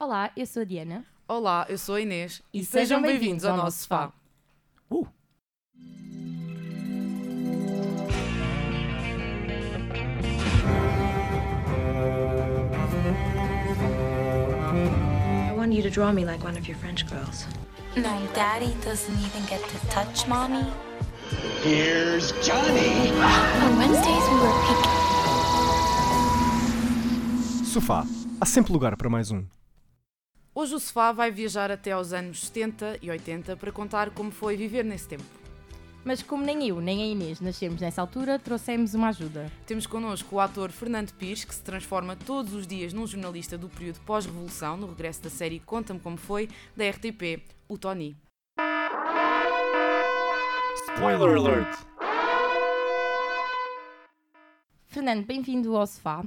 Olá, eu sou a Diana. Olá, eu sou a Inês E sejam bem-vindos ao nosso sofá. Uh! I want you to draw me like one of your French girls. No, Daddy doesn't even get to touch Mommy. Here's Johnny. On Wednesdays, we were picking. Sofá. Há sempre lugar para mais um. Hoje o Sofá vai viajar até aos anos 70 e 80 para contar como foi viver nesse tempo. Mas como nem eu nem a Inês nascemos nessa altura, trouxemos uma ajuda. Temos connosco o ator Fernando Pires, que se transforma todos os dias num jornalista do período pós-revolução, no regresso da série Conta-me Como Foi, da RTP, o Tony. Spoiler alert! Fernando, bem-vindo ao sofá.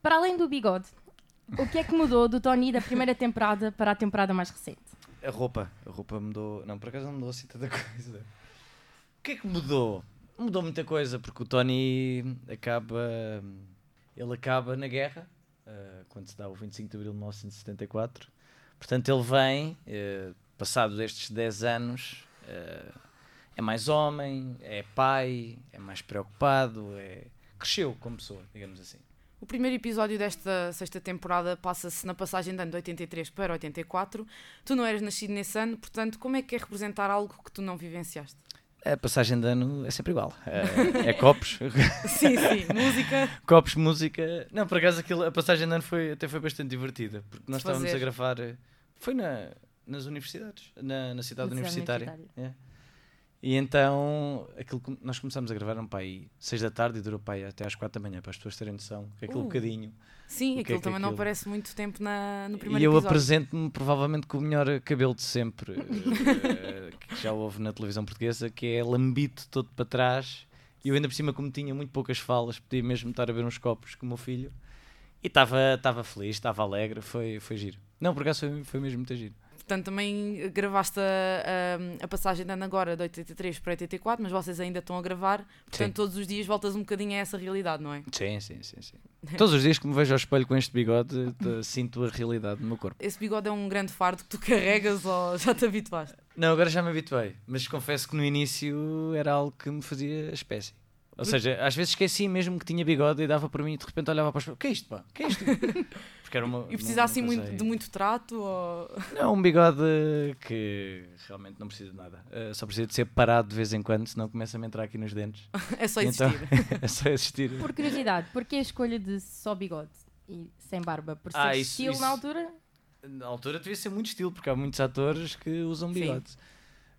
Para além do bigode, o que é que mudou do Tony da primeira temporada para a temporada mais recente? A roupa, a roupa mudou. Não, por acaso não mudou assim tanta coisa. O que é que mudou? Mudou muita coisa, porque o Tony acaba. Ele acaba na guerra, eh, quando se dá o 25 de abril de 1974. Portanto, ele vem, eh, passado estes 10 anos, eh, é mais homem, é pai, é mais preocupado, é... cresceu como pessoa, digamos assim. O primeiro episódio desta sexta temporada passa-se na passagem de ano de 83 para 84. Tu não eras nascido nesse ano, portanto, como é que é representar algo que tu não vivenciaste? A passagem de ano é sempre igual. É, é copos, Sim, sim, música. Copos, música. Não, por acaso aquilo, a passagem de ano foi, até foi bastante divertida. Porque nós Fazer. estávamos a gravar. eh, Foi na, nas universidades, na, Na cidade universitária. universitária. é. E então aquilo que nós começámos a gravar era um pai 6 da tarde e durou pai até às 4 da manhã, para as pessoas terem noção. Que aquele Uh. bocadinho. Sim, é aquilo que também não aquilo- aparece muito tempo na, no primeiro E eu apresento-me provavelmente com o melhor cabelo de sempre, eh, que já houve na televisão portuguesa, que é lambito todo para trás. E eu ainda por cima, como tinha muito poucas falas, podia mesmo estar a ver uns copos com o meu filho. E estava estava feliz, estava alegre, foi, foi giro. Não, por acaso foi, foi mesmo muito giro. Portanto, também gravaste a, a, a passagem de ano agora de 83 para 84, mas vocês ainda estão a gravar. Portanto, Sim. todos os dias voltas um bocadinho a essa realidade, não é? Sim, sim, sim, sim. Todos os dias que me vejo ao espelho com este bigode, te- sinto a realidade no meu corpo. Esse bigode é um grande fardo que tu carregas ou já te habituaste? Não, agora já me habituei, mas confesso que no início era algo que me fazia espécie. Ou seja, às vezes esqueci mesmo que tinha bigode e dava para mim e de repente olhava para o espelho. O que é isto, pá? O que é isto? Porque era uma, E precisa assim muito, de muito trato? Ou... Não, um bigode que realmente não precisa de nada. Eh, só precisa de ser parado de vez em quando, senão começa-me a entrar aqui nos dentes. É só então- existir. é só existir. Por curiosidade, porquê a escolha de só bigode e sem barba? Por ser Ah, isso- estilo isso- na altura? Na altura devia ser muito estilo, porque há muitos atores que usam Sim. bigode.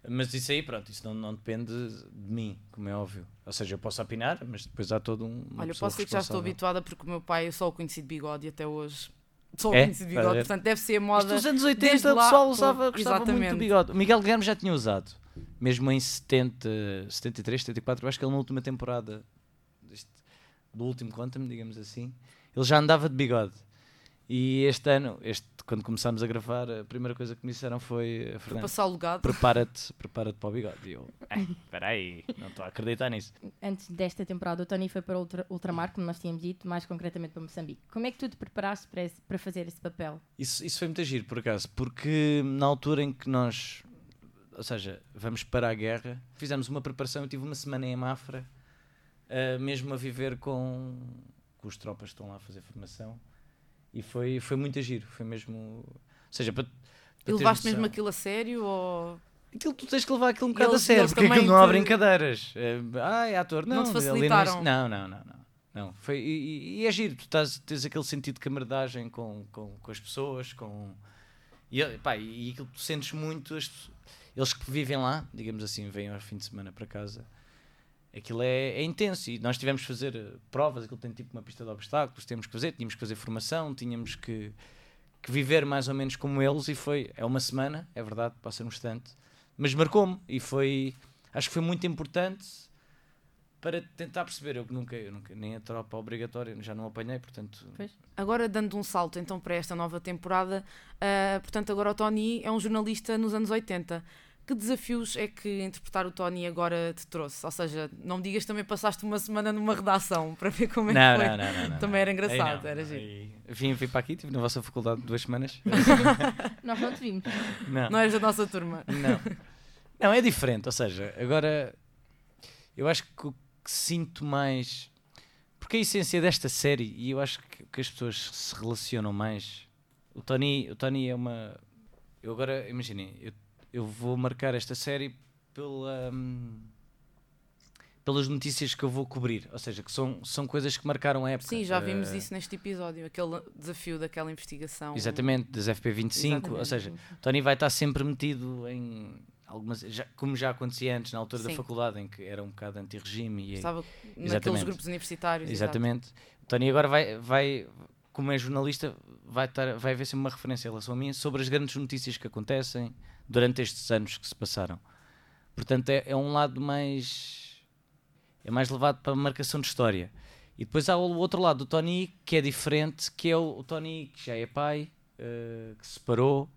Mas isso aí, pronto, isso não, não depende de mim, como é óbvio. Ou seja, eu posso opinar, mas depois há todo um. Olha, eu posso dizer que já estou habituada porque o meu pai eu só o conheci de bigode e até hoje só o É? de bigode. ver? Portanto, deve ser a Isto moda. nos anos 80 desde o pessoal usava, gostava muito exatamente. do bigode. O Miguel Guilherme já tinha usado. Mesmo em 70, 73, 74, eu acho que ele na última temporada deste- do último Conta-me, digamos assim, ele já andava de bigode. E este ano, este, quando começámos a gravar, a primeira coisa que me disseram foi Para Fernando, passar o legado. prepara-te prepara para o bigode. E eu, "Ei, espera aí, não estou a acreditar nisso. Antes desta temporada, o Tony foi para o ultra, ultramar, como nós tínhamos dito, mais concretamente para Moçambique. Como é que tu te preparaste para, esse- para fazer esse papel? Isso, isso foi muito giro, por acaso, porque na altura em que nós, ou seja, vamos para a guerra, fizemos uma preparação. Eu tive uma semana em Mafra, ah, mesmo a viver com, com os tropas que estão lá a fazer formação, e foi, foi muito giro. Foi mesmo. Ou seja, para. para E levaste mesmo aquilo a sério? Ou... Aquilo tu tens que levar aquilo um bocado eles- a sério, porque aquilo não há brincadeiras. Ah, é ator. Não, Não te facilitaram? Não, não, não. não. Não, foi, e, e- é giro, tu estás, tens aquele sentido de camaradagem com, com, com as pessoas, com. E, pá, e aquilo que tu sentes muito, as eles que vivem lá, digamos assim, vêm ao fim de semana para casa, aquilo é, é intenso. E nós tivemos que fazer eh, provas, aquilo tem tipo uma pista de obstáculos, temos que fazer, tínhamos que fazer formação, tínhamos que, que viver mais ou menos como eles, e foi, é uma semana, é verdade, passa num instante, mas marcou-me, e foi, acho que foi muito importante para tentar perceber. Eu nunca, eu nunca, nem a tropa obrigatória, já não apanhei, portanto. Pois. Agora, dando um salto então para esta nova temporada, ah, portanto, agora o Tony é um jornalista nos anos 80. Que desafios é que interpretar o Tony agora te trouxe? Ou seja, não me digas que também passaste uma semana numa redação para ver como é Não, que foi. não, não, não, não. Também era engraçado, não. era giro. Vim, vim para aqui, estive na vossa faculdade duas semanas. Nós não te vimos. Não. Não eres da nossa turma. Não. Não, é diferente. Ou seja, agora eu acho que o que sinto mais. Porque a essência desta série, e eu acho que, que as pessoas se relacionam mais. O Tony, o Tony é uma. Eu agora, imaginem, eu, eu vou marcar esta série pela. hum, pelas notícias que eu vou cobrir, ou seja, que são, são coisas que marcaram a época. Sim, já vimos Eh, isso neste episódio, aquele desafio daquela investigação. Exatamente, das FP25, ou Exatamente. seja, Tony vai estar sempre metido em algumas, já- como já acontecia antes, na altura da Sim. faculdade, em que era um bocado anti-regime. E, Estava naqueles Exatamente. grupos universitários. exatamente. O Tony agora vai, vai, como é jornalista, vai, estar, vai haver sempre uma referência em relação a mim sobre as grandes notícias que acontecem durante estes anos que se passaram. Portanto, é, é um lado mais. é mais levado para a marcação de história. E depois há o outro lado do Tony que é diferente, que é o, o Tony que já é pai, eh, que se separou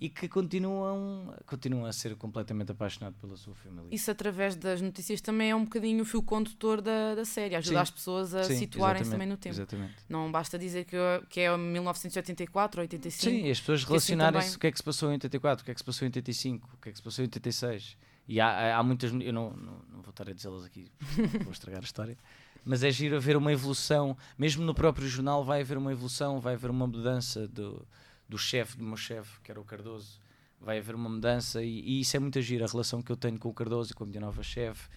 e que continuam, continuam a ser completamente apaixonado pela sua família. Isso através das notícias também é um bocadinho o fio condutor da, da série, ajuda Sim. as pessoas a situarem-se também no tempo. Exatamente. Não basta dizer que, que é 1984 ou 85. Sim, as pessoas assim relacionarem-se também- o que é que se passou em 84, o que é que se passou em 85, o que é que se passou em 86. E há, há- muitas, eu não, não, não vou estar a dizê-las aqui, vou estragar a história, mas é giro haver uma evolução, mesmo no próprio jornal vai haver uma evolução, vai haver uma mudança do, do chefe, do meu chefe, que era o Cardoso, vai haver uma mudança e, e isso é muito giro, a relação que eu tenho com o Cardoso e com a minha nova chefe,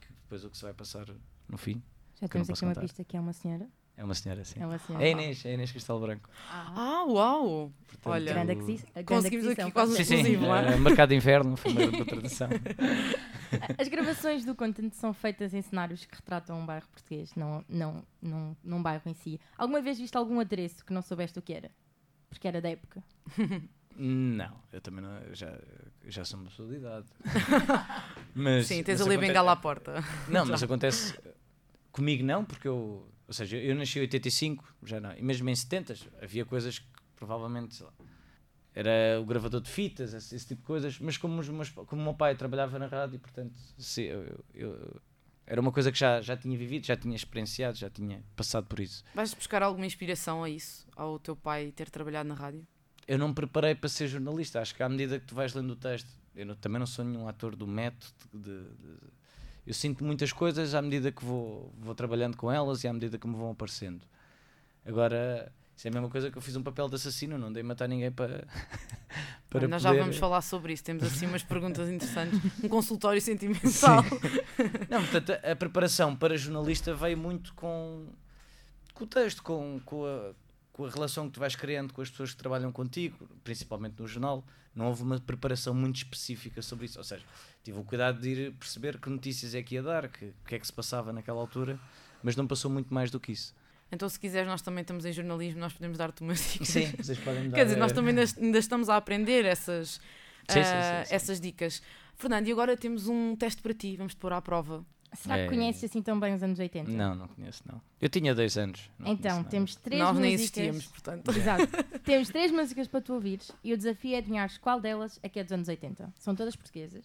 que depois o que se vai passar no fim, Já temos aqui uma contar. pista que é uma senhora. é uma senhora assim. É uma senhora. É Inês, é Inês Cristal Branco. Ah, uau! Portanto, Olha, Grande grande Conseguimos aqui quase um Sim, sim, exclusivo, não é? eh, mercado de inverno, foi uma outra tradução. As gravações do content são feitas em cenários que retratam um bairro português, não, não, não, num bairro em si. Alguma vez viste algum adereço que não soubeste o que era? Porque era da época. Não, eu também não, já, já sou uma pessoa de idade. mas, Sim, tens mas ali a bengala à porta. Não, mas acontece comigo não, porque eu, ou seja, eu nasci em 85, já não, e mesmo em 70 havia coisas que provavelmente sei lá, era o gravador de fitas, esse, esse tipo de coisas, mas como, os meus, como o meu pai trabalhava na rádio, portanto, se, eu, eu- eu- era uma coisa que já, já tinha vivido, já tinha experienciado, já tinha passado por isso. Vais buscar alguma inspiração a isso? Ao teu pai ter trabalhado na rádio? eu não me preparei para ser jornalista. Acho que à medida que tu vais lendo o texto, eu não- também não sou nenhum ator do método. de- de- eu sinto muitas coisas à medida que vou, vou trabalhando com elas e à medida que me vão aparecendo. Agora, isso é a mesma coisa que eu fiz um papel de assassino, não dei matar ninguém para. para Nós já poder- vamos falar sobre isso. Temos assim umas perguntas interessantes. Um consultório sentimental. Não, portanto, a, preparação para jornalista veio muito com, com o texto, com, com, a, com a relação que tu vais criando com as pessoas que trabalham contigo, principalmente no jornal. Não houve uma preparação muito específica sobre isso. Ou seja, tive o cuidado de ir perceber que notícias é que ia dar, que- o que é que se passava naquela altura, mas não passou muito mais do que isso. Então, se quiseres, nós também estamos em jornalismo, nós podemos dar-te umas dicas. Sim, vocês podem dar. Quer dizer, nós eh, também ainda, ainda estamos a aprender essas, Sim, sim, ah, sim, sim. essas dicas. Fernando, e agora temos um teste para ti. Vamos-te pôr à prova. Será que É. conheces assim tão bem os anos 80? Não, não conheço, não. Eu tinha dois anos. Então, temos três nós nem músicas. existíamos, portanto. Exato. temos três músicas para tu ouvires e o desafio é adivinhares qual delas é que é dos anos 80. São todas portuguesas.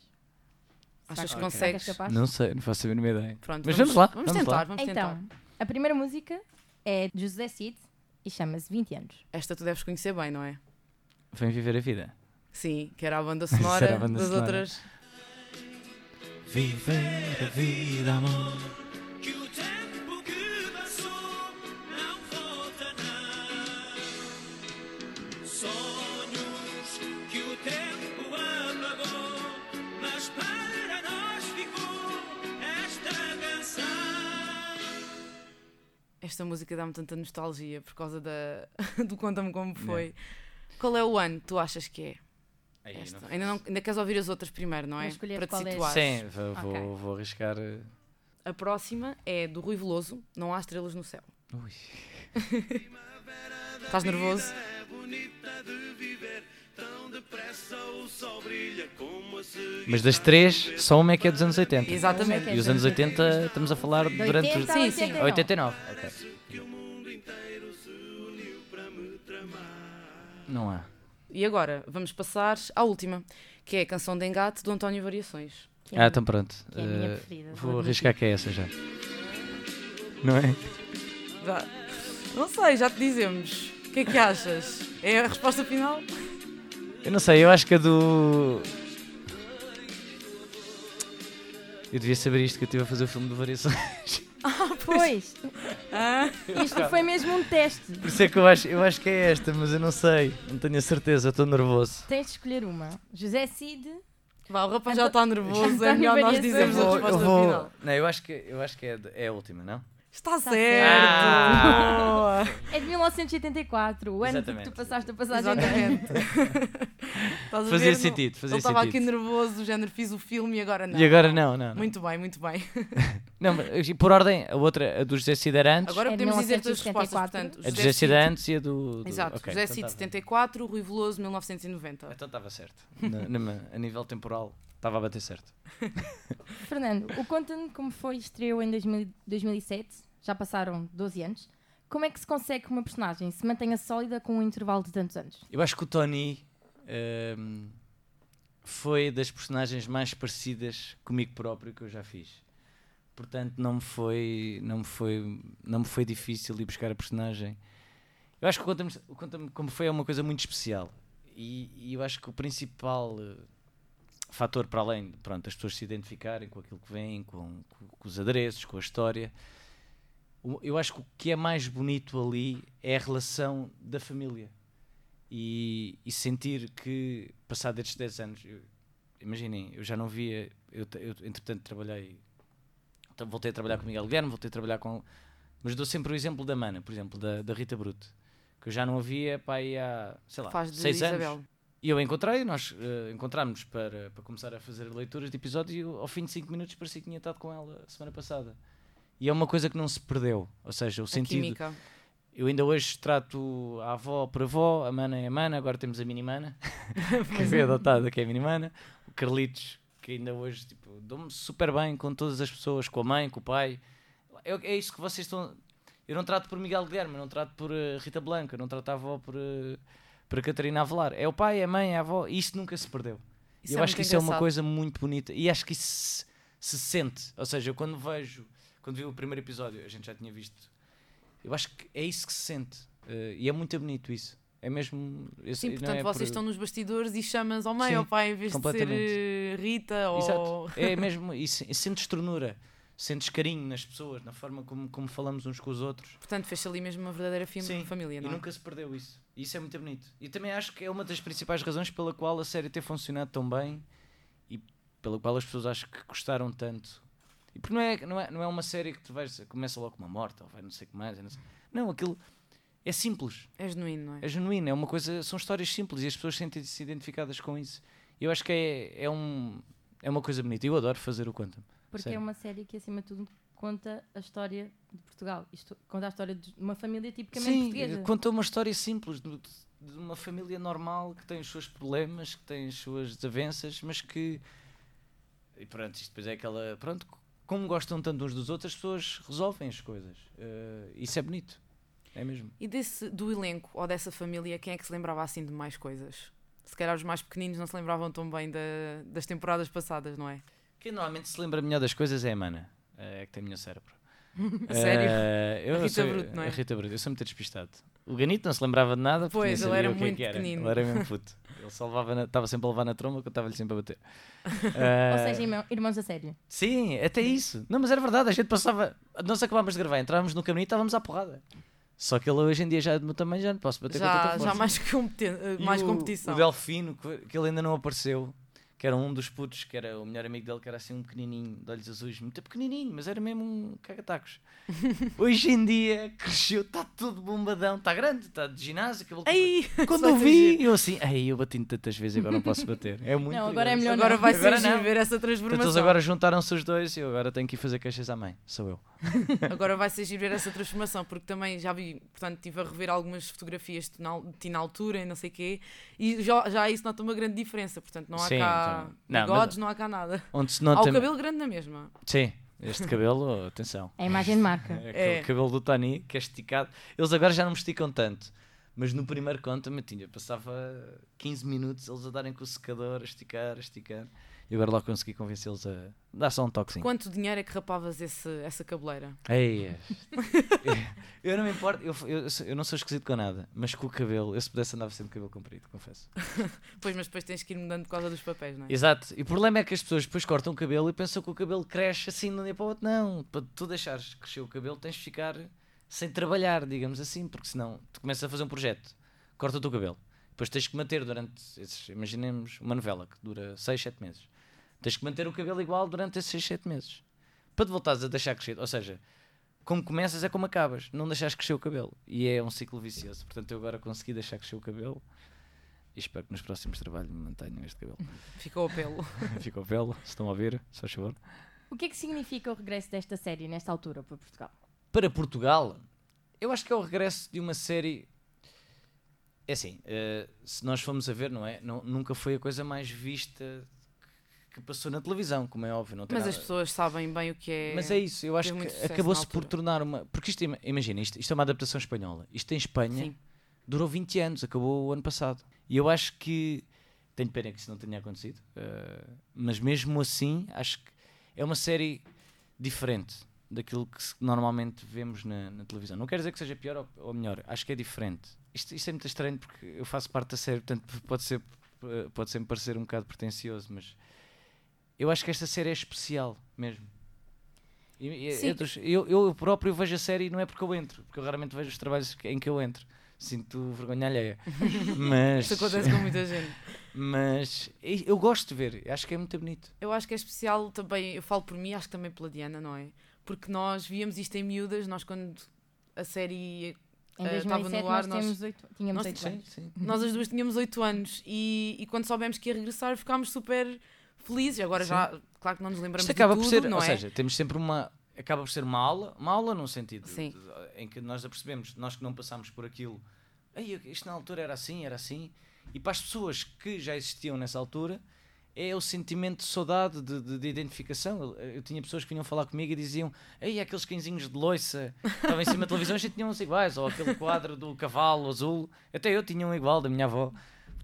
Achas que será consegues? Não sei, não faço a mínima ideia. Pronto, Mas vamos lá, Vamos, vamos tentar, lá. vamos Então, tentar. a primeira música é de José Cid e chama-se 20 anos. Esta tu deves conhecer bem, não é? Vem viver a vida. Sim, que era a banda sonora a banda das sonora. outras. Viver a vida, amor. Esta música dá-me tanta nostalgia por causa da, do Conta-me Como Foi. Qual é o ano que tu achas que é? Aí, Esta. não- Ainda, não, ainda queres ouvir as outras primeiro, não é? Para te qual é. situar. Sim, vou, Ok. vou, vou arriscar. eh, A próxima é do Rui Veloso, Não Há Estrelas no Céu. Ui. Estás nervoso? É Mas das três, só uma é que é dos anos 80. Exatamente. E os anos 80 estamos a falar De durante 80 os. Sim, sim. 89. 89. Ok. Que o mundo inteiro se uniu para me tramar. Não há. E agora vamos passar à última, que é a canção de engate do António Variações. É Ah, então pronto. que é a minha Eh, preferida, vou arriscar que é essa já. Não é? Não sei, já te dizemos. O que é que achas? É a resposta final? Eu não sei, eu acho que a do. Eu devia saber isto que eu estive a fazer o filme de variações. Pois, Ah, isto foi mesmo um teste. Por isso é que eu acho, eu acho que é esta, mas eu não sei. Não tenho a certeza, estou nervoso. Tens de escolher uma. José Cid, vá, o rapaz já está nervoso, é melhor nós dizermos a Eu resposta vou- final. Não, eu acho que, eu acho que é, é a última, não? Está Está certo! certo. Boa. é de 1984, o ano que tu passaste a passagem. Exatamente. Estás a Fazia ver? sentido, fazia Ele estava aqui sentido. nervoso, do género, fiz o filme e agora não. E agora não, não. não. Muito bem, muito bem. Não, mas, por ordem, a outra, a do José Cid era antes, Agora É de podemos dizer as respostas, 1974. portanto. a do José José Cid Cid- antes e a do. do- Exato, ok, José então Cid tá bem. 74, Rui Veloso 1990. Então estava certo. Na- na- a nível temporal, estava a bater certo. Fernando, o Conta-me como foi, estreou em 2000 2007, já passaram 12 anos. Como é que se consegue que uma personagem se mantenha sólida com um intervalo de tantos anos? Eu acho que o Tony ehm, foi das personagens mais parecidas comigo próprio que eu já fiz. Portanto, não me foi, não me foi, não me foi difícil ir buscar a personagem. Eu acho que o Conta-me como foi é uma coisa muito especial. E, e eu acho que o principal eh, fator, para além pronto, as pessoas se identificarem com aquilo que vem, com, com- com os adereços, com a história, eu acho que o que é mais bonito ali é a relação da família e, e sentir que, passado estes 10 anos, eu- imaginem, eu já não via, eu, eu entretanto trabalhei, voltei a trabalhar com o Miguel Guilherme, voltei a trabalhar com, mas dou sempre o exemplo da Mana, por exemplo, da, da Rita Bruto, que eu já não a via pá, aí há, sei lá, Faz de 6 Isabel. anos. E eu encontrei, nós eh, encontramos para, para começar a fazer leituras de episódios e eu, ao fim de 5 minutos parecia que tinha estado com ela a semana passada. E é uma coisa que não se perdeu, ou seja, o A sentido, química. eu ainda hoje trato a avó por avó, a mana é a mana, agora temos a mini-mana, que foi adotada, que é a mini-mana, o Carlitos, que ainda hoje tipo, dou-me super bem com todas as pessoas, com a mãe, com o pai. É, é isso que vocês estão. Eu não trato por Miguel Guilherme, eu não trato por eh, Rita Blanca, eu não trato a avó por, eh, por Catarina Avelar. É o pai, é a mãe, é a avó, e isso nunca se perdeu. Isso eu é acho que isso é uma engraçado. coisa muito bonita e acho que isso se, se sente. Ou seja, eu quando vejo, quando vi o primeiro episódio, a gente já tinha visto, eu acho que é isso que se sente. eh, e é muito bonito isso. É mesmo. esse- Sim, portanto, é vocês por- estão nos bastidores e chamas ao mãe ou ao pai em vez de ser eh, Rita ou. Exato. É mesmo. E se- sentes ternura, sentes carinho nas pessoas, na forma como, como falamos uns com os outros. Portanto, fez ali mesmo uma verdadeira Sim, família, E não é? nunca se perdeu isso. E isso é muito bonito. E também acho que é uma das principais razões pela qual a série ter funcionado tão bem e pela qual as pessoas acho que gostaram tanto. E porque não é, não é, não é uma série que tu vais, começa logo com uma morte ou vai não sei o que mais. Não, sei- não, aquilo é simples, É genuíno, não é? é genuíno, é uma coisa, são histórias simples e as pessoas sentem-se identificadas com isso. E eu acho que é, é, um, é uma coisa bonita. Eu adoro fazer o Quantum. Porque Sério. é uma série que, acima de tudo, conta a história de Portugal. Isto conta a história de uma família tipicamente Sim, portuguesa. conta uma história simples de, de uma família normal que tem os seus problemas, que tem as suas desavenças, mas que. E pronto, isto depois é aquela. Pronto, como gostam tanto uns dos outros, as pessoas resolvem as coisas. Eh, isso é bonito. É mesmo. E desse, do elenco ou dessa família, quem é que se lembrava assim de mais coisas? Se calhar os mais pequeninos não se lembravam tão bem da- das temporadas passadas, não é? Quem normalmente se lembra melhor das coisas é a Mana. Eh, É que tem melhor cérebro. Sério? Eh, eu A Rita sou- Bruto, não é? A Rita Bruto, eu sou muito despistado. O Ganito não se lembrava de nada. porque Pois, nem ele era sabia o que é muito que era. pequenino. Ele era mesmo puto. Ele só estava sempre a levar na tromba que eu estava-lhe sempre a bater. Ou Eh, seja, irmão- irmãos a sério. Sim, até isso. Não, mas era verdade, a gente passava. Nós acabámos de gravar, entrávamos no caminho e estávamos à porrada. Só que ele hoje em dia já é do meu tamanho, já não posso bater com Já, tanta já força. mais, competen- eh, E mais o- competição. O Delfino, que ele ainda não apareceu, que era um dos putos, que era o melhor amigo dele, que era assim um pequenininho, de olhos azuis, muito pequenininho, mas era mesmo um cagatacos. Hoje em dia cresceu, está todo bombadão, está grande, está de ginásio, cabelo Ei, Quando eu vi, eu assim, ai, eu bati tantas vezes, agora não posso bater. É muito Não, agora é melhor Agora não. vai ser Agora não. ver essa transformação. eles agora juntaram-se os dois e eu agora tenho que ir fazer queixas à mãe. Sou eu. Agora vai ser giro ver essa transformação, porque também já vi, portanto, estive a rever algumas fotografias de ti na, de ti na altura e não sei o quê, e já, já isso nota uma grande diferença. Portanto, não há Sim, cá então- não, mas- bigodes, não há cá nada. Onde se Há nota. o cabelo grande na mesma. Sim, este cabelo, atenção. É a imagem de marca. É aquele É. cabelo do Tony que é esticado. Eles agora já não me esticam tanto. Mas no primeiro conta-me, tinha, passava 15 minutos eles a darem com o secador, a esticar, a esticar. E agora lá consegui convencê-los a dar só um toquezinho. Quanto dinheiro é que rapavas esse, essa cabeleira? Ei, é. eu não me importo, eu, eu, eu não sou esquisito com nada, mas com o cabelo, eu se pudesse andava sempre com o cabelo comprido, confesso. Pois, mas depois tens que ir mudando por causa dos papéis, não é? Exato, e o problema é que as pessoas depois cortam o cabelo e pensam que o cabelo cresce assim de um dia para o outro. Não, para tu deixares crescer o cabelo tens de ficar sem trabalhar, digamos assim, porque senão tu começas a fazer um projeto, corta o teu cabelo, depois tens que manter durante, esses, imaginemos uma novela que dura 6, 7 meses, tens que manter o cabelo igual durante esses 6, 7 meses, para te voltares a deixar crescer, ou seja, como começas é como acabas, não deixares crescer o cabelo, e é um ciclo vicioso, portanto eu agora consegui deixar crescer o cabelo, e espero que nos próximos trabalhos me mantenham este cabelo. Ficou o pelo. Fica o pelo, se estão a ouvir, se faz favor. O que é que significa o regresso desta série nesta altura para Portugal? Para Portugal, eu acho que é o regresso de uma série. É assim, eh, se nós formos a ver, não é? Nu- nunca foi a coisa mais vista que passou na televisão, como é óbvio. Não tem Mas as nada- pessoas sabem bem o que é. Mas é isso, eu acho que acabou-se por tornar uma. Porque isto, ima- imagina, isto, isto é uma adaptação espanhola. Isto em Espanha Sim. durou 20 anos, acabou o ano passado. E eu acho que. Tenho pena que isso não tenha acontecido, eh, mas mesmo assim, acho que é uma série diferente daquilo que normalmente vemos na, na televisão. Não quer dizer que seja pior ou, ou melhor, acho que é diferente. Isto, isto é muito estranho porque eu faço parte da série, portanto pode ser eh, pode sempre parecer um bocado pretencioso, mas eu acho que esta série é especial mesmo. E- e- Sim. eu, eu próprio vejo a série e não é porque eu entro, porque eu raramente vejo os trabalhos em que eu entro. Sinto vergonha alheia. mas, Isso acontece com muita gente. mas eu gosto de ver, acho que é muito bonito. Eu acho que é especial também, eu falo por mim, acho que também pela Diana, não é? Porque nós víamos isto em miúdas, nós quando a série. Em Eh, estava 2007 no ar, nós, nós- temos oito, tínhamos nós- 8 Sim, anos. sim. Nós as duas tínhamos 8 anos e, e quando soubemos que ia regressar ficámos super felizes. Agora Sim. já, claro que não nos lembramos Isto acaba de por tudo, ser, não ou é? seja, temos sempre uma. Acaba por ser uma aula, uma aula num sentido Sim. de- em que nós apercebemos, nós que não passámos por aquilo, Ei, isto na altura era assim, era assim, e para as pessoas que já existiam nessa altura, é o sentimento de saudade, de, de- de identificação. Eu, eu tinha pessoas que vinham falar comigo e diziam: Ei, aqueles cãezinhos de loiça estavam em cima da televisão, a gente tinha uns iguais, ou aquele quadro do cavalo azul, até eu tinha um igual da minha avó.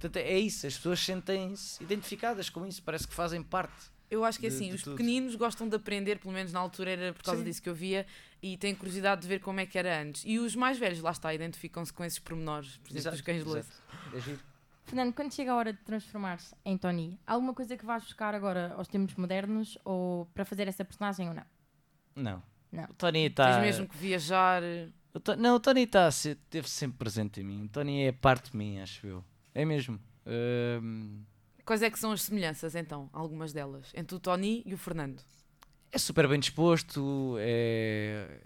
Portanto, é isso, as pessoas sentem-se identificadas com isso, parece que fazem parte. Eu acho que de- assim, de os tudo. pequeninos gostam de aprender, pelo menos na altura era por causa Sim. disso que eu via, e têm curiosidade de ver como é que era antes. E os mais velhos, lá está, identificam-se com esses pormenores, por exemplo, os cães de loiça. É giro. Fernando, quando chega a hora de transformar-se em Tony, há alguma coisa que vais buscar agora aos tempos modernos ou para fazer essa personagem ou não? Não. Não. O Tony Tens está. mesmo que viajar. O To- Não, o Tony está esteve sempre presente em mim. O Tony é parte de mim, acho eu. É mesmo. Quais é que são as semelhanças, então, algumas delas, entre o Tony e o Fernando? é super bem disposto, é,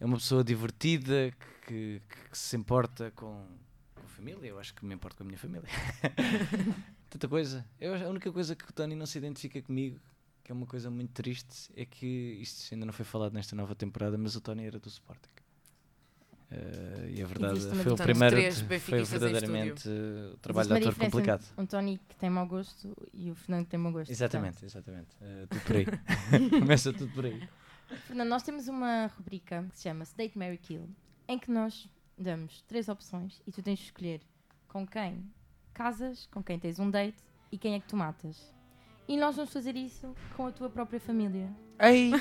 é uma pessoa divertida que, que- que se importa com, com a família. Eu acho que me importo com a minha família. Tanta coisa. Eu, a única coisa que o Tony não se identifica comigo, que é uma coisa muito triste, é que isto ainda não foi falado nesta nova temporada, mas o Tony era do Sporting. Eh, e a verdade foi o primeiro foi verdadeiramente o trabalho de ator complicado. Um Tony que tem mau gosto e o Fernando que tem mau gosto. Exatamente, exatamente. Eh, tudo por aí. Começa tudo por aí. Portanto, Fernando, nós temos uma rubrica que se chama Date Mary Kill, em que nós damos três opções e tu tens de escolher com quem casas, com quem tens um date e quem é que tu matas. E nós vamos fazer isso com a tua própria família. Ai,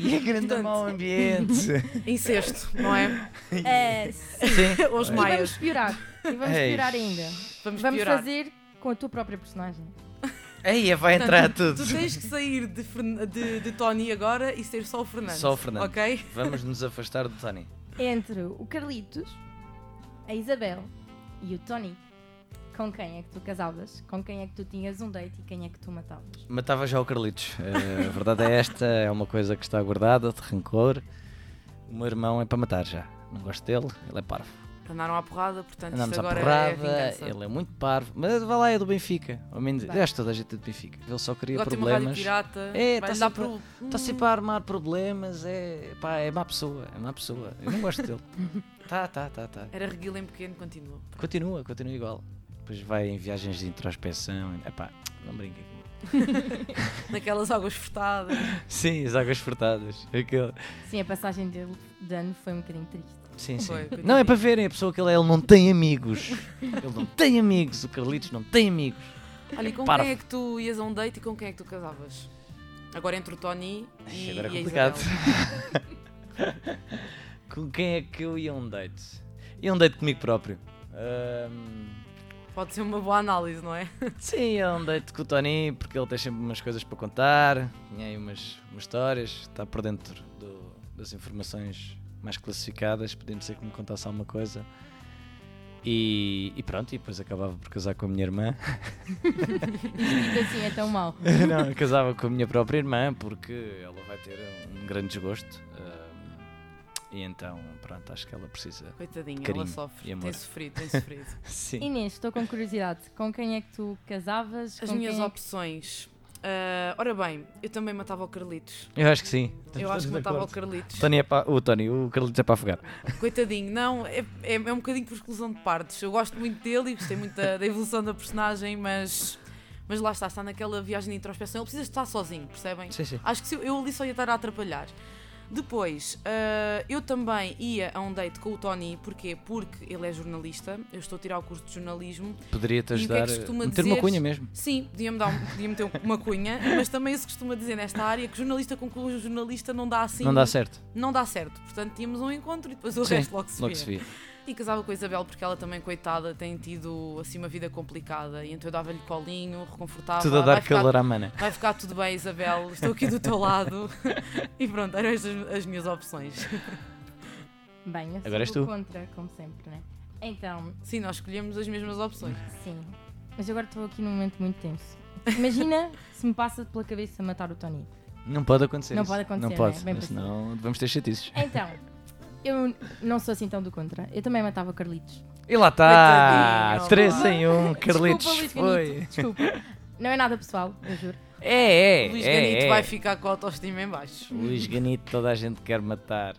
que grande Portanto- mau ambiente. Incesto, não é? É, Sim. Os e vamos piorar. E vamos Eis. piorar ainda. Vamos, Vamos piorar. fazer com a tua própria personagem. Aí vai entrar tudo. Tu tens que sair de, de, de Tony agora e ser só o Fernando. Só o Fernando. Ok? Vamos nos afastar do Tony. Entre o Carlitos, a Isabel e o Tony, com quem é que tu casavas? Com quem é que tu tinhas um date e quem é que tu matavas? Matava já o Carlitos. Eh, a verdade é esta, é uma coisa que está guardada, de rancor. O meu irmão é para matar já. Não gosto dele, ele é parvo. Andaram à porrada, portanto Andamos isto agora é porrada, vingança. ele é muito parvo. Mas vá lá, é do Benfica. Ao menos, Vai. que toda a gente é do Benfica. Ele só cria Agora tem uma rádio problemas. pirata. É, vai tá dar sempre- pro... Está sempre a armar problemas, é, pá, é má pessoa, é má pessoa. Eu não gosto dele. Tá, tá, tá, tá. Era reguila em pequeno, continua. Continua, continua igual. Depois vai em viagens de introspeção. Epá, não brinca comigo. Naquelas águas furtadas. Sim, as águas furtadas. Aquele. Sim, a passagem dele de ano foi um bocadinho triste. Sim, sim. Foi. Não, é para verem a pessoa que ele é, ele não tem amigos. Ele não tem amigos, o Carlitos não tem amigos. Olha, e com Parvo. quem é que tu ias a um date e com quem é que tu casavas? Agora entre o Tony e, Agora é e complicado. Com quem é que eu ia a um date? Ia a um date comigo próprio. Ahm, Pode ser uma boa análise, não é? sim, ia a um date com o Tony, porque ele tem sempre umas coisas para contar, tinha aí umas, umas histórias, está por dentro do- das informações mais classificadas, podia ser que me contasse alguma coisa. E, e pronto, e depois acabava por casar com a minha irmã. Isto assim é tão mau. não, eu casava com a minha própria irmã porque ela vai ter um grande desgosto. ahm, e então, pronto, acho que ela precisa. Coitadinha, Carinho ela sofre. e amor. Tem sofrido, tem sofrido. Sim. Inês, estou com curiosidade. Com quem é que tu casavas? As Com minhas quem é que- opções. Ah, ora bem, eu também matava o Carlitos. Eu acho que sim. Eu acho que matava o Carlitos. Tony é para, o Tony, o Carlitos é para afogar. Coitadinho, não, é, é, é um bocadinho por exclusão de partes. Eu gosto muito dele e gostei muito da, da evolução da personagem, mas, mas lá está, está naquela viagem de introspeção. Ele precisa estar sozinho, percebem? Sim, sim. Acho que se eu, eu ali só ia estar a atrapalhar. Depois, ah, eu também ia a um date com o Tony, porquê? Porque ele é jornalista, eu estou a tirar o curso de jornalismo. Poderia-te que é ajudar que costuma a meter uma cunha mesmo. Sim, podia-me podia meter uma cunha, mas também se costuma dizer nesta área que jornalista conclui jornalista não dá assim. Não dá certo. Não dá certo. Portanto, tínhamos um encontro e depois o Sim, resto logo se Logo vê. se via. E casava com a Isabel porque ela também, coitada, tem tido assim uma vida complicada. E então eu dava-lhe colinho, reconfortava. Tudo a vai dar ficar- calor à mana. Vai ficar tudo bem, Isabel. Estou aqui do teu lado. e pronto, eram estas as minhas opções. Bem, eu sou Agora és tu. contra, como sempre, né? Então, Sim, nós escolhemos as mesmas opções. sim. Mas agora estou aqui num momento muito tenso. Imagina se me passa pela cabeça matar o Tony. Não pode acontecer. Não isso. pode acontecer, Não pode. né? Bem senão vamos ter chatices. Então, eu não sou assim tão do contra. Eu também matava Carlitos. E lá está! Coitadinho, 3 pá. em 1, Carlitos. Desculpa, foi. Desculpa. Não é nada pessoal, eu juro. É, é. Luís é, Ganito é. vai ficar com a autoestima em baixo. Luís Ganito, toda a gente quer matar.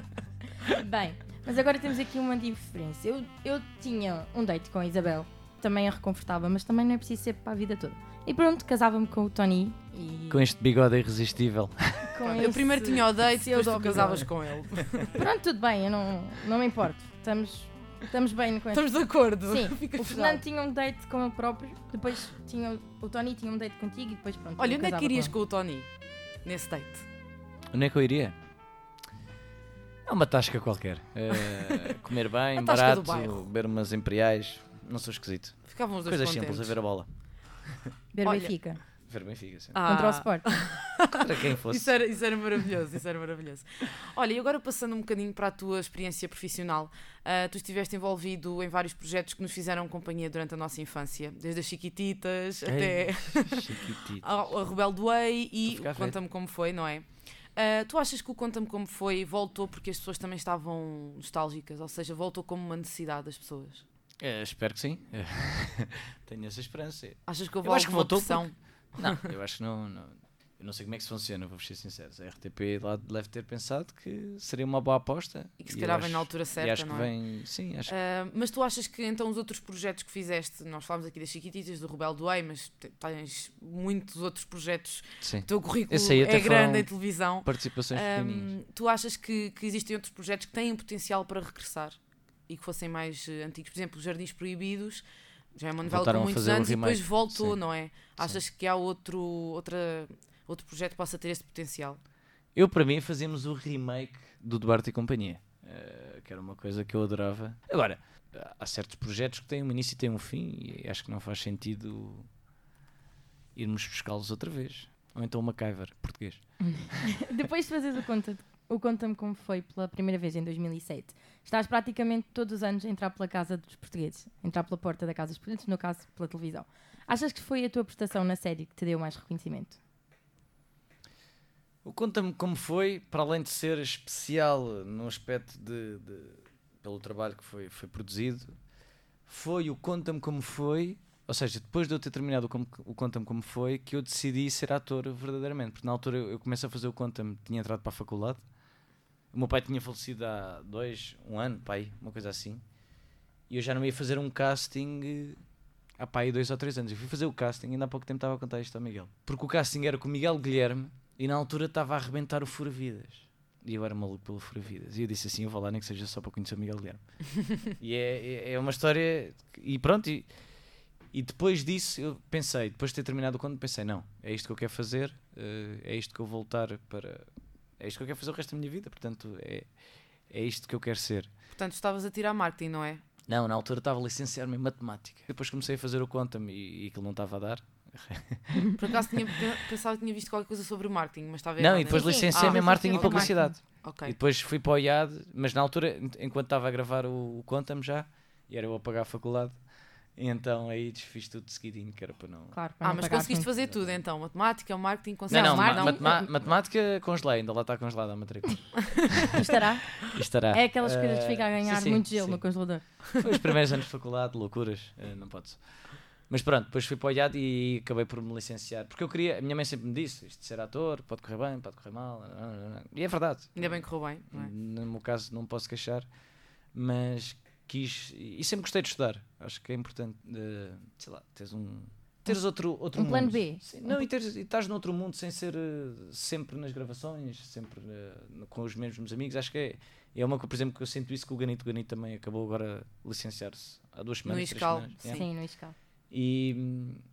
Bem, mas agora temos aqui uma diferença. Eu, eu tinha um date com a Isabel, também a reconfortava, mas também não é preciso ser para a vida toda. E pronto, casava-me com o Tony e Com este bigode irresistível. com Eu primeiro esse tinha o date, depois tu casavas com ele. Pronto, tudo bem, eu não, não me importo. Estamos, estamos bem com Estamos de acordo. Sim, Fica o. Fernando tinha um date com ele próprio, depois tinha, o Tony tinha um date contigo e depois pronto. Olha, onde é que irias ele. com o Tony? Nesse date? Onde é que eu iria? É uma tasca qualquer. É, comer bem, barato, beber umas imperiais. Não sou esquisito. Ficavam os dois Coisas contentes. simples, a ver a bola. Ver Olha, Benfica, Ver Benfica, sim. Ah, contra o Sport. Para quem fosse. Isso era, isso era maravilhoso, isso era maravilhoso. Olha, e agora passando um bocadinho para a tua experiência profissional, ah, tu estiveste envolvido em vários projetos que nos fizeram companhia durante a nossa infância, desde as Chiquititas até Chiquitito. a, a Rebelde Way e Conta-me Como Foi, não é? Ah, tu achas que o Conta-me Como Foi voltou porque as pessoas também estavam nostálgicas, ou seja, voltou como uma necessidade das pessoas? É, espero que sim. Tenho essa esperança. Achas que houve Eu acho que voltou pressão? Não, eu acho que não, não. Eu não sei como é que funciona, vou ser sincero. A RTP lá deve ter pensado que seria uma boa aposta. E que se calhar vem acho- na altura E certa, acho que não é? vem. Sim, acho que. Ah, mas tu achas que então os outros projetos que fizeste, nós falámos aqui das Chiquititas, do Rebelde Way, mas te- tens muitos outros projetos, Sim. o teu currículo é grande em televisão. Participações pequenininhas. Ahm, tu achas que, que existem outros projetos que têm potencial para regressar e que fossem mais eh, antigos? Por exemplo, os Jardins Proibidos, já é uma novela Voltaram com a muitos fazer o anos e depois voltou, sim. não é? Achas que há outro, outra, outro projeto que possa ter esse potencial? Eu, para mim, fazíamos o remake do Duarte e Companhia, eh, que era uma coisa que eu adorava. Agora, há certos projetos que têm um início e têm um fim, e acho que não faz sentido irmos buscá-los outra vez. Ou então uma MacGyver, português. Depois de fazeres o conta o Conta-me como foi pela primeira vez em 2007, estás praticamente todos os anos a entrar pela casa dos portugueses, entrar pela porta da casa dos portugueses, no caso pela televisão. Achas que foi a tua prestação na série que te deu mais reconhecimento? O Conta-me como foi, para além de ser especial no aspecto de, de- pelo trabalho que foi, foi produzido, foi o Conta-me como foi, ou seja, depois de eu ter terminado o, Conta-me como foi, que eu decidi ser ator verdadeiramente. Porque na altura eu comecei a fazer o Conta-me, tinha entrado para a faculdade, o meu pai tinha falecido há dois, um ano, pai, uma coisa assim, e eu já não ia fazer um casting eh, há pai dois ou três anos. Eu fui fazer o casting, ainda há pouco tempo estava a contar isto ao Miguel. Porque o casting era com o Miguel Guilherme e na altura estava a arrebentar o Fura Vidas. E eu era maluco pelo Fura Vidas. E eu disse assim: eu vou lá, nem que seja só para conhecer o Miguel Guilherme. e é, é, é uma história. E pronto, e, e depois disso eu pensei, depois de ter terminado o conto, pensei: não, é isto que eu quero fazer, eh, é isto que eu vou voltar para. É isto que eu quero fazer o resto da minha vida, portanto, é, é isto que eu quero ser. Portanto, estavas a tirar marketing, não é? Não, na altura estava a licenciar-me em matemática. Depois comecei a fazer o Quantum e, e aquilo não estava a dar. Por acaso tinha, pensava que tinha visto qualquer coisa sobre marketing, mas estava Não, e depois licenciei-me Ah, em marketing e publicidade. Ok. E depois fui para o IAD, mas na altura, en- enquanto estava a gravar o, o Quantum já, e era eu a pagar a faculdade, então aí desfiz tudo de seguidinho, que era para não. Claro, para Ah, não mas conseguiste fazer tudo então? Matemática, marketing, Não, conseguiste não, mar- ma- não. matema- matemática congelei, ainda lá está congelada a matrícula. Estará? Estará. É aquelas coisas que Eh, fica a ganhar sim, sim, muito gelo sim. no congelador. Foi os primeiros anos de faculdade, loucuras, eh, não pode ser. Mas pronto, depois fui para o IAD e acabei por me licenciar. Porque eu queria, a minha mãe sempre me disse: isto de ser ator, pode correr bem, pode correr mal. E é verdade. Ainda bem que correu bem, não é? No meu caso, não posso queixar, mas quis. E sempre gostei de estudar. Acho que é importante, eh, sei lá, teres um. Teres outro, outro um plano mundo. B. Sim, não, e, teres, e estás noutro mundo sem ser eh, sempre nas gravações, sempre no- com os mesmos amigos. Acho que é, é uma coisa, por exemplo, que eu sinto isso com o Ganito. Ganito também acabou agora a licenciar-se há duas semanas. três ISCAL, semanas. sim. Sim, no escal. E,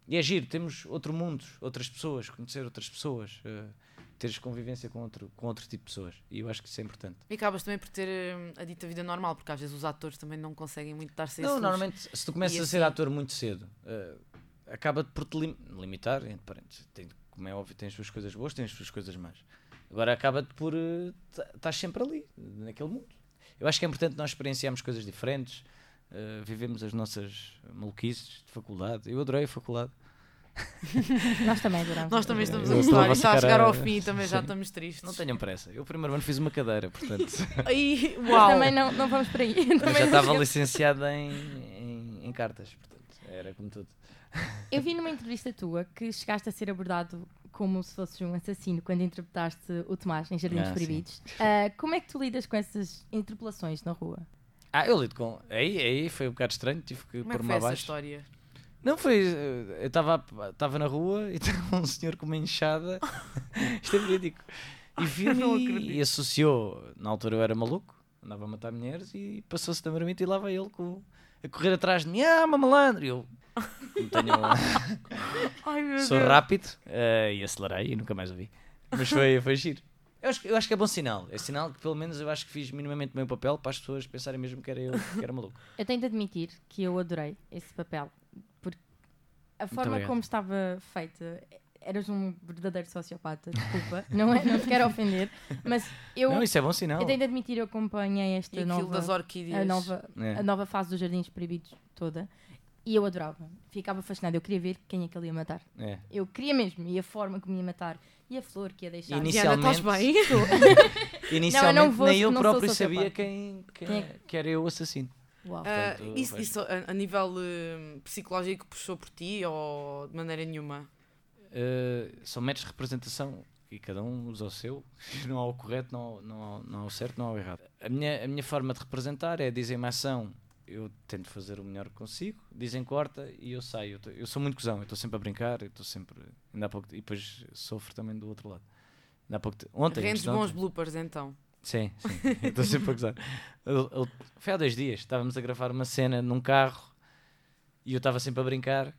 e é giro, temos outro mundo, outras pessoas, conhecer outras pessoas, eh, teres convivência com outro, com outro tipo de pessoas. E eu acho que isso é importante. E acabas também por ter hum, a dita vida normal, porque às vezes os atores também não conseguem muito dar-se Não, normalmente, se tu começas E a ser assim- ator muito cedo, eh, acaba por te lim- limitar, entre parênteses. Tem, como é óbvio, tem as suas coisas boas, tem as suas coisas más. Agora acaba-te por. estás sempre ali, naquele mundo. Eu acho que é importante nós experienciarmos coisas diferentes, eh, vivemos as nossas maluquices de faculdade. Eu adorei a faculdade. Nós também adoramos. Nós também estamos a gostar, e está a chegar ao fim e também já estamos tristes. Não tenham pressa. Eu, primeiro ano, fiz uma cadeira, portanto. Ai, Mas uau! também não, não vamos por aí. eu já estava licenciado em, em, em cartas, portanto. Era como tudo. Eu vi numa entrevista tua que chegaste a ser abordado como se fosses um assassino quando interpretaste o Tomás em Jardins Ah. Proibidos. Ah, como é que tu lidas com essas interpelações na rua? Ah, eu lido com. Aí, aí foi um bocado estranho, tive que Como é que pôr-me essa abaixo. história? Não foi. eh, Eu estava na rua e estava um senhor com uma enxada. Isto é verídico. E acredito. e, e associou. Na altura eu era maluco, andava a matar mulheres e passou-se da marmita e lá vai ele com, a correr atrás de mim. Ah, uma malandro! E eu. tenho, Ai meu sou Deus! rápido eh, e acelerei e nunca mais ouvi. Mas foi, foi giro. Eu acho, eu acho que é bom sinal. É sinal que pelo menos eu acho que fiz minimamente o meu papel para as pessoas pensarem mesmo que era eu que era maluco. Eu tenho de admitir que eu adorei esse papel. Porque a forma como estava feita, eras um verdadeiro sociopata, desculpa. não, é, não te quero ofender, mas eu, Não, isso é bom sinal. eu tenho de admitir, eu acompanhei E esta aquilo nova, das orquídeas. a nova, É. a nova fase dos Jardins Proibidos toda. E eu adorava. Ficava fascinada. Eu queria ver quem é que ele ia matar. É. Eu queria mesmo. E a forma como ia matar. E a flor que ia deixar. Inici- Diana, estás Inicialmente- bem? Inicialmente não vou- nem eu não próprio sabia quem, quem, Quem é que era eu o assassino. Uau. Ah, Portanto, isso, vejo. isso a, a nível eh, psicológico puxou por ti ou de maneira nenhuma? Uh, são métodos de representação e cada um usa o seu. Não há o correto, não, há- não, há- não há o certo, não há o errado. A minha, a minha forma de representar é dizem-me ação, eu tento fazer o melhor que consigo, dizem corta e eu saio. Eu, tô- eu sou muito cuzão, eu estou sempre a brincar, eu estou sempre. Ainda há pouco, e depois sofro também do outro lado. Ainda há pouco, te- ontem, Rendes bons ontem- bloopers então. Sim, sim. Estou sempre a gozar. Eu- eu- Foi há dois dias. Estávamos a gravar uma cena num carro e eu estava sempre a brincar.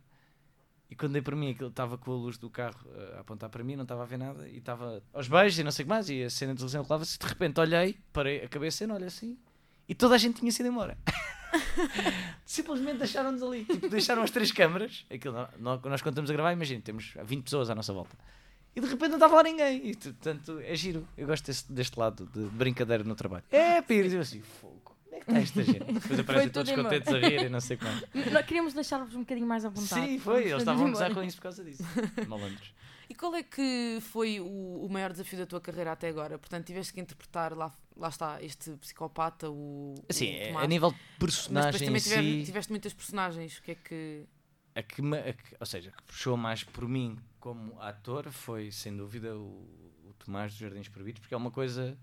E quando dei para mim, aquilo estava com a luz do carro eh, a apontar para mim, não estava a ver nada. E estava aos beijos e não sei o que mais. E a cena de televisão rolava-se. De repente olhei, parei, acabei a cena, olha assim. E toda a gente tinha sido embora. Simplesmente deixaram-nos ali. Tipo, deixaram as três câmaras. Aquilo, nó- nó- nós quando estamos a gravar, imagina, temos 20 pessoas à nossa volta. E de repente não estava lá ninguém. E, portanto, é giro. Eu gosto desse- deste lado de brincadeira no trabalho. É, Pires. Eu assim, fogo. Onde é que está esta gente? Depois aparecem tudo todos embora. contentes a rir e não sei como. N- Nós queríamos deixar-vos um bocadinho mais à vontade. Sim, foi. Eles estavam a gozar com isso por causa disso. Malandros. E qual é que foi o, o maior desafio da tua carreira até agora? Portanto, tiveste que interpretar, lá, lá está, este psicopata, o. Assim, o a nível de Mas depois personagem também em tiver- si... tiveste muitas personagens. O que é que. a que me- a que- ou seja, que puxou mais por mim como ator foi, sem dúvida, o, o Tomás dos Jardins Proibidos, porque é uma coisa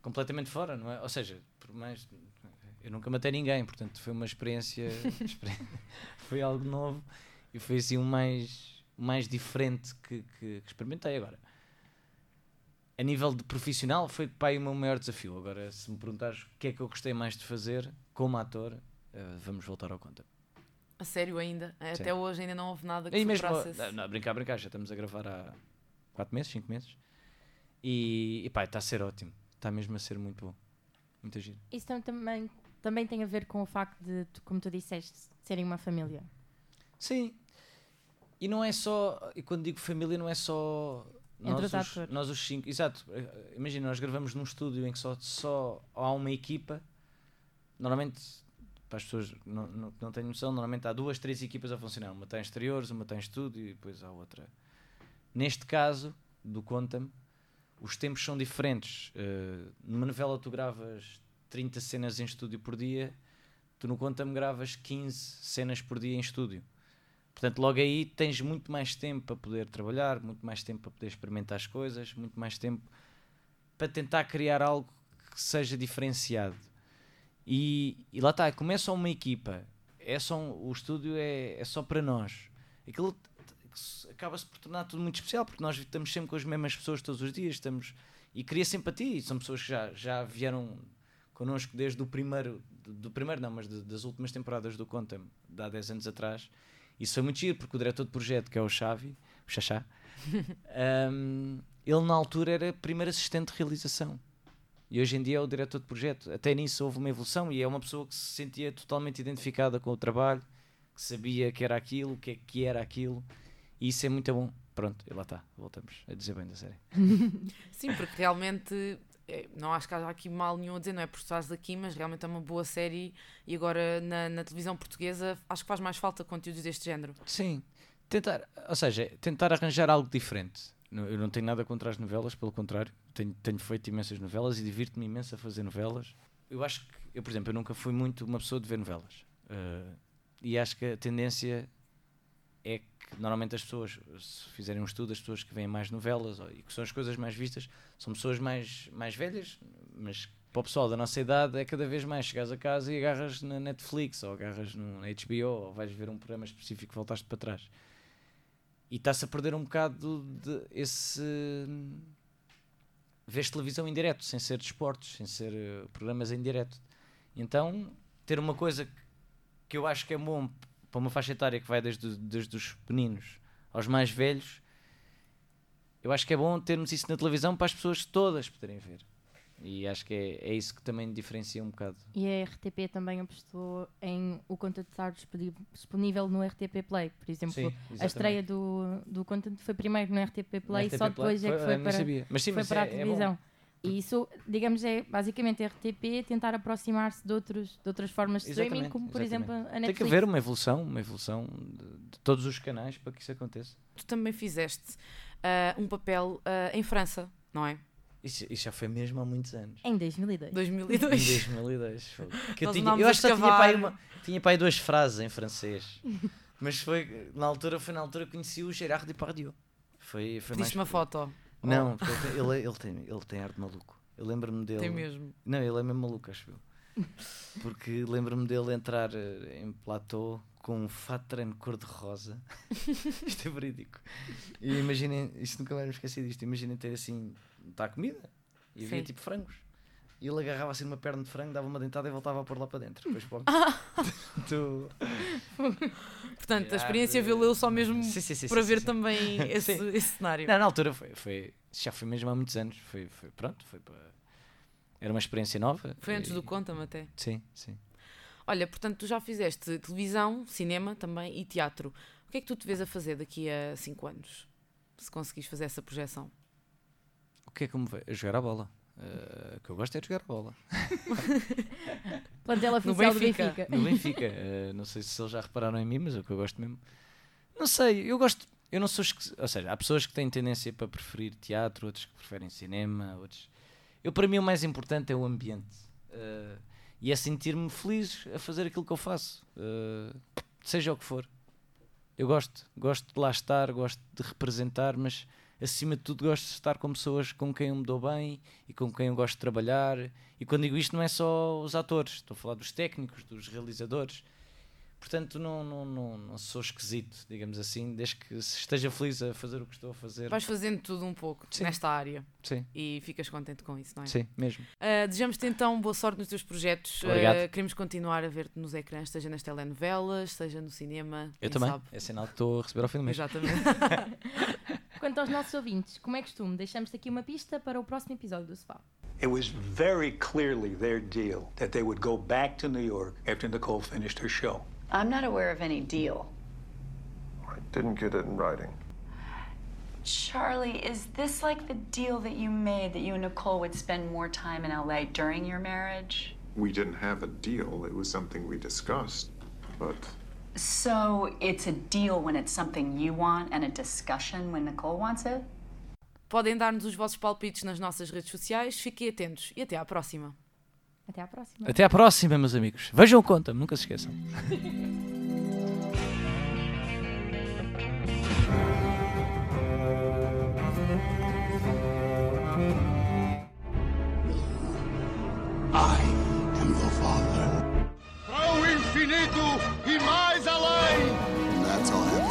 completamente fora, não é? Ou seja, por mais. Eu nunca matei ninguém, portanto foi uma experiência. experi- foi algo novo e foi assim o mais, o mais diferente que, que- que experimentei agora. a nível de profissional foi pá, aí o meu maior desafio. Agora, se me perguntares o que é que eu gostei mais de fazer como ator, eh, vamos voltar ao conta. A sério ainda? Até Sim. hoje ainda não houve nada que E mesmo, não, não, brincar, brincar, já estamos a gravar há 4 meses, 5 meses. E, e pá, está a ser ótimo. Está mesmo a ser muito bom. Muito giro. Isso tam- também, também tem a ver com o facto de, como tu disseste, serem uma família. Sim. E não é só. E quando digo família, não é só. Entre Nós os atores. nós os cinco. Exato. Eh, Imagina, nós gravamos num estúdio em que só, só há uma equipa. Normalmente, para as pessoas que não, não, não têm noção, normalmente há duas, três equipas a funcionar. Uma está em exteriores, uma está em estúdio e depois há outra. Neste caso, do Conta-me, os tempos são diferentes. Eh, numa novela tu gravas 30 cenas em estúdio por dia, tu no Conta-me gravas 15 cenas por dia em estúdio. Portanto, logo aí tens muito mais tempo para poder trabalhar, muito mais tempo para poder experimentar as coisas, muito mais tempo para tentar criar algo que seja diferenciado. E, e lá está, começa uma equipa, é só um- o estúdio é, é só para nós. Aquilo acaba-se por tornar tudo muito especial, porque nós estamos sempre com as mesmas pessoas todos os dias, estamos e cria simpatia, e são pessoas que já, já vieram connosco desde o primeiro, do, do primeiro não, mas de- das últimas temporadas do Conta-me, de há 10 anos atrás. Isso foi muito giro, porque o diretor de projeto, que é o Xavi, o Xaxá, um, ele na altura era primeiro assistente de realização. E hoje em dia é o diretor de projeto. Até nisso houve uma evolução e é uma pessoa que se sentia totalmente identificada com o trabalho, que sabia que era aquilo, o que é que era aquilo. E isso é muito bom. Pronto, e lá está, voltamos a dizer bem da série. Sim, porque realmente eh, não acho que haja aqui mal nenhum a dizer, não é por estás aqui, mas realmente é uma boa série e agora na, na televisão portuguesa acho que faz mais falta conteúdos deste género. Sim, tentar, ou seja, tentar arranjar algo diferente. Eu não tenho nada contra as novelas, pelo contrário, tenho, tenho feito imensas novelas e divirto-me imenso a fazer novelas. Eu acho que, eu, por exemplo, eu nunca fui muito uma pessoa de ver novelas. Eh, e acho que a tendência é que normalmente as pessoas, se fizerem um estudo, as pessoas que veem mais novelas ou- e que são as coisas mais vistas, são pessoas mais, mais velhas, mas para o pessoal da nossa idade é cada vez mais chegares a casa e agarras na Netflix ou agarras no HBO ou vais ver um programa específico que voltaste para trás. E está-se a perder um bocado de esse. Vês televisão em direto, sem ser desportos, sem ser eh, programas em direto. Então, ter uma coisa que- eu acho que é bom para uma faixa etária que vai desde, desde os pequeninos aos mais velhos, eu acho que é bom termos isso na televisão para as pessoas todas poderem ver. E acho que é, é isso que também diferencia um bocado. E a RTP também apostou em o content estar disponível no RTP Play. Por exemplo, Sim, a estreia do, do content foi primeiro no RTP Play, RTP só depois é que Foi- para, sabia. Mas sim, foi mas para a é- é televisão. e isso, digamos, é basicamente a RTP tentar aproximar-se de, outros, de outras formas de streaming, Exatamente, como por exatamente. exemplo a Tem Netflix. que haver uma evolução, uma evolução de, de todos os canais para que isso aconteça. Tu também fizeste ah, um papel ah, em França, não é? Isso, isso já foi mesmo há muitos anos. Em 2002. Em 2002. 2002. fogo. Que eu tinha, eu acho que só tinha para, uma, tinha para aí duas frases em francês. Mas foi, na altura, foi na altura que conheci o Gerard Depardieu. Foi, foi mais... Pediste uma foto. Não, porque ele tem, ele, ele, tem, ele tem arte de maluco. Eu lembro-me dele. Tem mesmo. Não, ele é mesmo maluco, acho eu. Porque lembro-me dele entrar eh, em platô com um fato treino cor-de-rosa. isto é verídico. E imaginem, isto nunca mais me esqueci disto. Imaginem ter assim, está comida e havia Sim. tipo frangos. E ele agarrava assim uma perna de frango, dava uma dentada e voltava a pôr lá para dentro. Depois pô. tu... Portanto, a experiência valeu só mesmo Sim, sim, sim, para sim, ver também esse, esse cenário. Não, na altura foi, foi. Já foi mesmo há muitos anos. Foi, foi pronto, foi para. Era uma experiência nova. Foi antes e- do Conta-me até. Sim, sim. Olha, portanto, tu já fizeste televisão, cinema também e teatro. O que é que tu te vês a fazer daqui a 5 anos? Se conseguires fazer essa projeção. O que é que me veio? Jogar a bola. Eh, o que eu gosto é de jogar a bola. Plantel oficial do Benfica. No Benfica. Eh, não sei se eles já repararam em mim, mas é o que eu gosto mesmo. Não sei, eu gosto. Eu não sou. Ou seja, há pessoas que têm tendência para preferir teatro, outros que preferem cinema, outros. Eu, para mim, o mais importante é o ambiente. Eh, e é sentir-me feliz a fazer aquilo que eu faço. eh, seja o que for. Eu gosto. Gosto de lá estar, gosto de representar, mas acima de tudo gosto de estar com pessoas com quem eu me dou bem e com quem eu gosto de trabalhar. E quando digo isto não é só os atores, estou a falar dos técnicos, dos realizadores. Portanto, não, não, não, não sou esquisito, digamos assim, desde que se esteja feliz a fazer o que estou a fazer. Vais fazendo tudo um pouco Sim. nesta área Sim, e ficas contente com isso, não é? sim, mesmo. Uh, Desejamos-te então boa sorte nos teus projetos. Obrigado. Uh, queremos continuar a ver-te nos ecrãs, seja nas telenovelas, seja no cinema. Eu também. sabe. É sinal que estou a receber ao fim do mês. Exatamente. Quanto aos nossos ouvintes, como é costume, deixamos-te aqui uma pista para o próximo episódio do Sofá. It was very clearly their deal that they would go back to New York after Nicole finished her show. I'm not aware of any deal. I didn't get it in writing. Charlie, is this like the deal that you made that you and Nicole would spend more time in LA during your marriage? We didn't have a deal. It was something we discussed. But So it's a deal when it's something you want and a discussion when Nicole wants it? Podem dar-nos os vossos palpites nas nossas redes sociais. Fiquem atentos e até à próxima. Até à próxima. Até à próxima, meus amigos. Vejam conta, nunca se esqueçam. I am the father. Para o infinito e mais